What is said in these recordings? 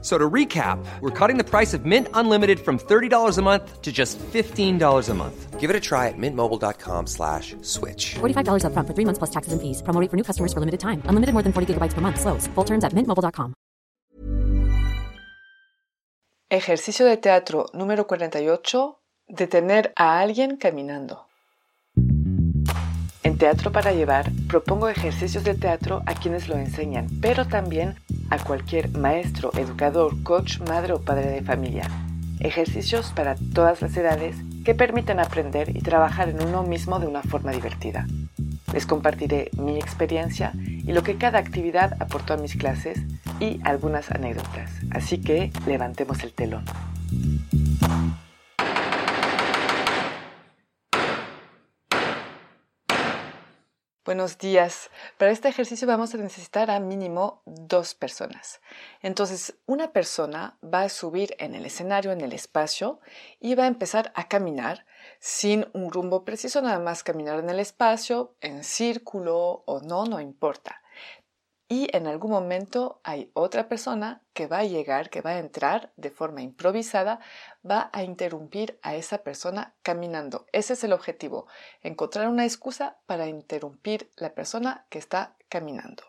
So to recap, we're cutting the price of Mint Unlimited from $30 a month to just $15 a month. Give it a try at mintmobile.com slash switch. $45 upfront for three months plus taxes and fees. Promo rate for new customers for limited time. Unlimited more than 40 gigabytes per month. Slows. Full terms at mintmobile.com. Ejercicio de teatro número 48. Detener a alguien caminando. En Teatro para Llevar propongo ejercicios de teatro a quienes lo enseñan, pero también a cualquier maestro, educador, coach, madre o padre de familia. Ejercicios para todas las edades que permiten aprender y trabajar en uno mismo de una forma divertida. Les compartiré mi experiencia y lo que cada actividad aportó a mis clases y algunas anécdotas. Así que levantemos el telón. Buenos días. Para este ejercicio vamos a necesitar a mínimo dos personas. Entonces, una persona va a subir en el escenario, en el espacio, y va a empezar a caminar sin un rumbo preciso, nada más caminar en el espacio, en círculo o no, no importa y en algún momento hay otra persona que va a llegar, que va a entrar de forma improvisada, va a interrumpir a esa persona caminando. Ese es el objetivo, encontrar una excusa para interrumpir la persona que está caminando.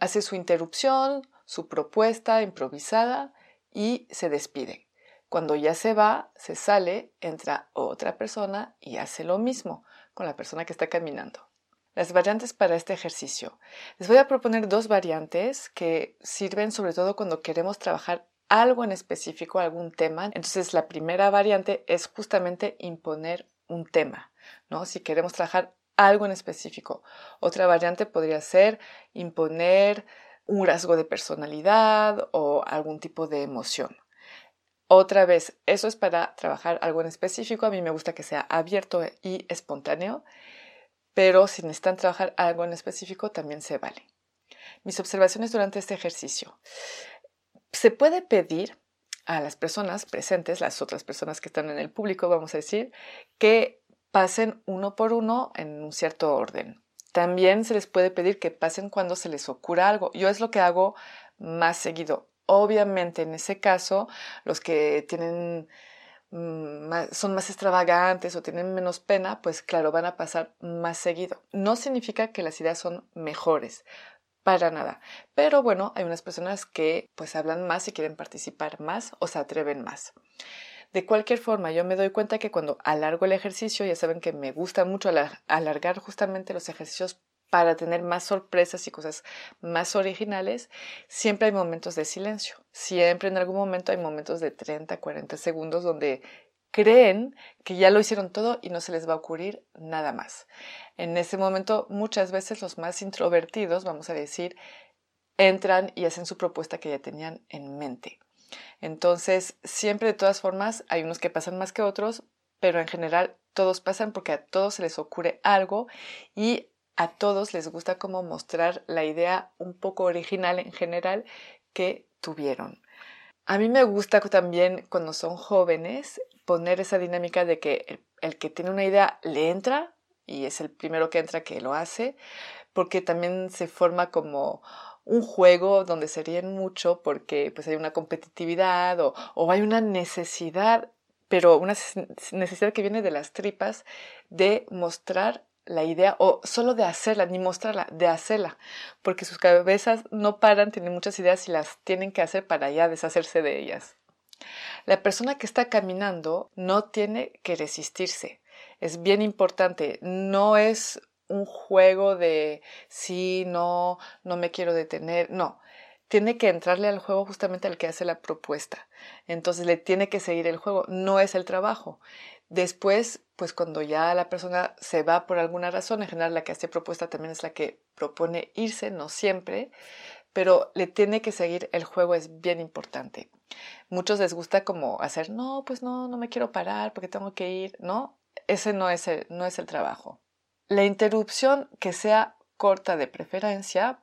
hace su interrupción, su propuesta improvisada y se despide. Cuando ya se va, se sale, entra otra persona y hace lo mismo con la persona que está caminando. Las variantes para este ejercicio. Les voy a proponer dos variantes que sirven sobre todo cuando queremos trabajar algo en específico, algún tema. Entonces, la primera variante es justamente imponer un tema, ¿no? Si queremos trabajar algo en específico. Otra variante podría ser imponer un rasgo de personalidad o algún tipo de emoción. Otra vez, eso es para trabajar algo en específico. A mí me gusta que sea abierto y espontáneo pero si necesitan trabajar algo en específico también se vale. Mis observaciones durante este ejercicio. Se puede pedir a las personas presentes, las otras personas que están en el público, vamos a decir, que pasen uno por uno en un cierto orden. También se les puede pedir que pasen cuando se les ocurra algo. Yo es lo que hago más seguido. Obviamente, en ese caso, los que tienen Mm, son más extravagantes o tienen menos pena, pues claro, van a pasar más seguido. No significa que las ideas son mejores, para nada. Pero bueno, hay unas personas que pues hablan más y quieren participar más o se atreven más. De cualquier forma, yo me doy cuenta que cuando alargo el ejercicio, ya saben que me gusta mucho alargar justamente los ejercicios para tener más sorpresas y cosas más originales, siempre hay momentos de silencio. Siempre en algún momento hay momentos de 30, 40 segundos donde creen que ya lo hicieron todo y no se les va a ocurrir nada más. En ese momento muchas veces los más introvertidos, vamos a decir, entran y hacen su propuesta que ya tenían en mente. Entonces, siempre de todas formas, hay unos que pasan más que otros, pero en general todos pasan porque a todos se les ocurre algo y a todos les gusta como mostrar la idea un poco original en general que tuvieron. A mí me gusta también cuando son jóvenes poner esa dinámica de que el, que tiene una idea le entra y es el primero que entra que lo hace, porque también se forma como un juego donde se ríen mucho porque pues hay una competitividad o, o hay una necesidad, pero una necesidad que viene de las tripas de mostrar la idea o solo de hacerla, ni mostrarla, de hacerla, porque sus cabezas no paran, tienen muchas ideas y las tienen que hacer para ya deshacerse de ellas. La persona que está caminando no tiene que resistirse. Es bien importante, no es un juego de sí, no, no me quiero detener, no. Tiene que entrarle al juego justamente al que hace la propuesta. Entonces le tiene que seguir el juego, no es el trabajo. Después, pues cuando ya la persona se va por alguna razón, en general la que hace propuesta también es la que propone irse, no siempre, pero le tiene que seguir el juego, es bien importante. Muchos les gusta como hacer, no, pues no, no me quiero parar porque tengo que ir, ¿no? Ese no es el, no es el trabajo. La interrupción que sea corta de preferencia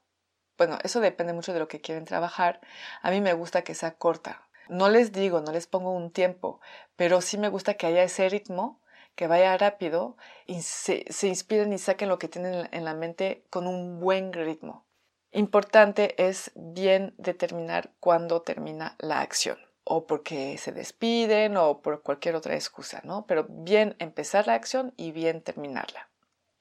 bueno, eso depende mucho de lo que quieren trabajar. A mí me gusta que sea corta. No les digo, no les pongo un tiempo, pero sí me gusta que haya ese ritmo, que vaya rápido y se, inspiren y saquen lo que tienen en la mente con un buen ritmo. Importante es bien determinar cuándo termina la acción o porque se despiden o por cualquier otra excusa, ¿no? Pero bien empezar la acción y bien terminarla.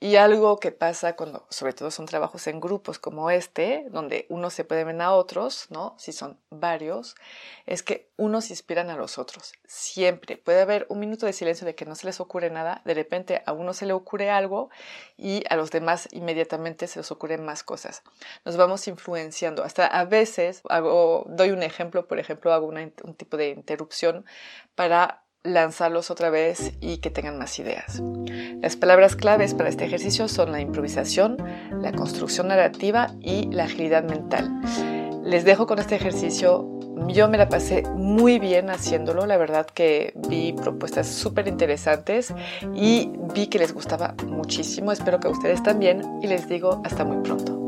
Y algo que pasa cuando, sobre todo son trabajos en grupos como este, donde uno se puede ver a otros, ¿no? Si son varios, es que unos inspiran a los otros. Siempre puede haber un minuto de silencio de que no se les ocurre nada, de repente a uno se le ocurre algo y a los demás inmediatamente se les ocurren más cosas. Nos vamos influenciando. Hasta a veces hago, doy un ejemplo, por ejemplo, hago un tipo de interrupción para lanzarlos otra vez y que tengan más ideas. Las palabras claves para este ejercicio son la improvisación, la construcción narrativa y la agilidad mental. Les dejo con este ejercicio. Yo me la pasé muy bien haciéndolo. La verdad que vi propuestas súper interesantes y vi que les gustaba muchísimo. Espero que a ustedes también y les digo hasta muy pronto.